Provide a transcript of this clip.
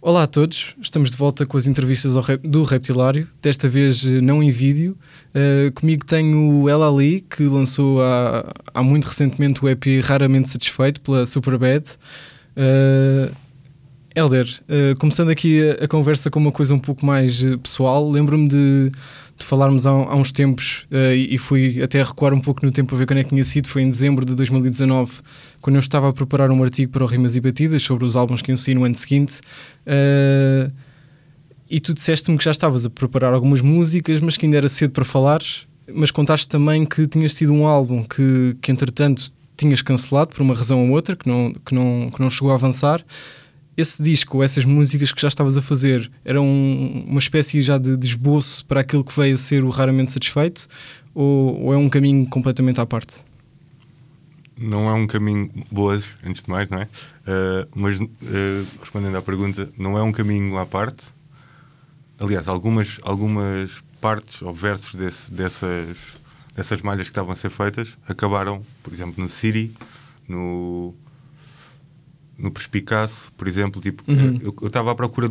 Olá a todos, estamos de volta com as entrevistas do Reptilário, desta vez eh, não em vídeo. Uh, comigo tenho o Ela Ali, que lançou há, há, muito recentemente o EP Raramente Satisfeito pela Superbad. Uh, Helder, uh, começando aqui a, a, conversa com uma coisa um pouco mais pessoal, lembro-me de, de, falarmos há, há uns tempos e, e fui até recuar um pouco no tempo a ver quando é que tinha sido, foi em dezembro de 2019 quando eu estava a preparar um artigo para o Rimas e Batidas sobre os álbuns que iam sair no ano seguinte. Uh, e tu disseste-me que já estavas a preparar algumas músicas, mas que ainda era cedo para falares. Mas contaste também que tinhas tido um álbum que, que entretanto tinhas cancelado por uma razão ou outra, que não, que não, que não chegou a avançar. Esse disco, essas músicas que já estavas a fazer, eram uma espécie já de, de esboço para aquilo que veio a ser o Raramente Satisfeito? Ou, ou é um caminho completamente à parte? não é um caminho boas, antes de mais, não é? Uh, mas uh, respondendo à pergunta, não é um caminho à parte. Aliás, algumas, algumas partes ou versos desse, dessas, dessas malhas que estavam a ser feitas acabaram, por exemplo, no Siri, no, no Perspicaço, por exemplo. Tipo, uhum. eu estava à procura